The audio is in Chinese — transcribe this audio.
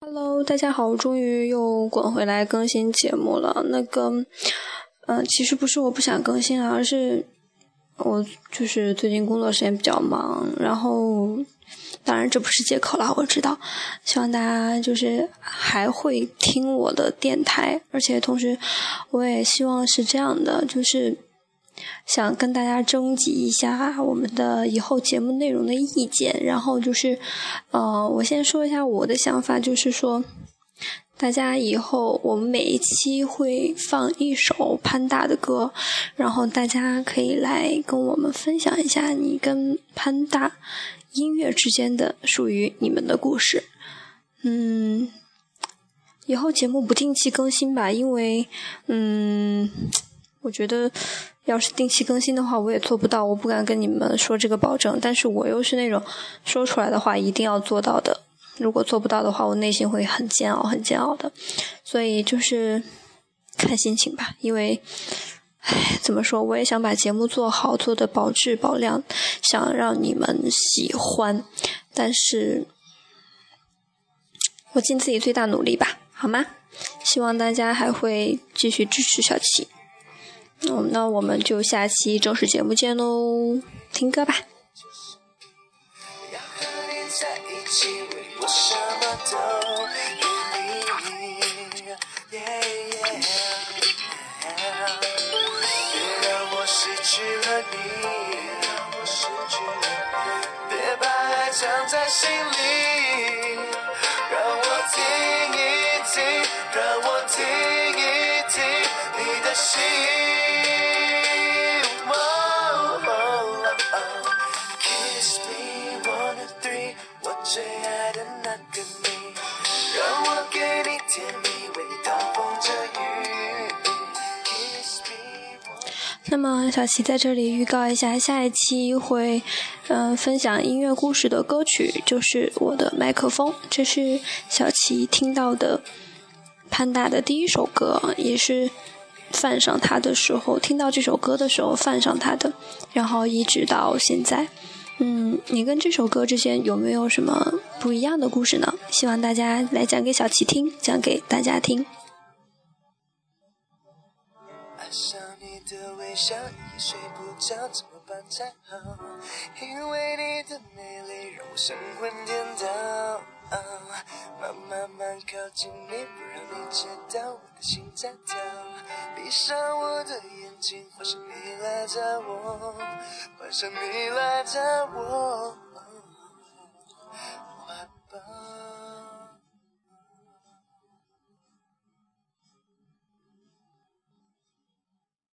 Hello，大家好，我终于又滚回来更新节目了。那个，嗯，其实不是我不想更新啊，而是我就是最近工作时间比较忙，然后。当然，这不是借口了，我知道。希望大家就是还会听我的电台，而且同时，我也希望是这样的，就是想跟大家征集一下我们的以后节目内容的意见。然后就是，呃，我先说一下我的想法，就是说，大家以后我们每一期会放一首潘大的歌，然后大家可以来跟我们分享一下你跟潘大。音乐之间的属于你们的故事，嗯，以后节目不定期更新吧，因为，嗯，我觉得要是定期更新的话，我也做不到，我不敢跟你们说这个保证，但是我又是那种说出来的话一定要做到的，如果做不到的话，我内心会很煎熬，很煎熬的，所以就是看心情吧，因为。唉，怎么说？我也想把节目做好，做的保质保量，想让你们喜欢。但是，我尽自己最大努力吧，好吗？希望大家还会继续支持小七。嗯，那我们就下期正式节目见喽，听歌吧。要和你在一起为我什么都你别让我失去了你别把爱藏在心里让我听一听让我那么小琪在这里预告一下，下一期会。嗯，分享音乐故事的歌曲就是我的麦克风，这是小齐听到的潘达的第一首歌，也是犯上他的时候听到这首歌的时候犯上他的，然后一直到现在。嗯，你跟这首歌之间有没有什么不一样的故事呢？希望大家来讲给小齐听，讲给大家听。爱上你的微笑，睡不着。怎么办才好，因为你的美丽让我神魂颠倒。慢慢慢靠近你，不让你知道我的心在跳。闭上我的眼睛，幻想你来找我，幻想你来找我。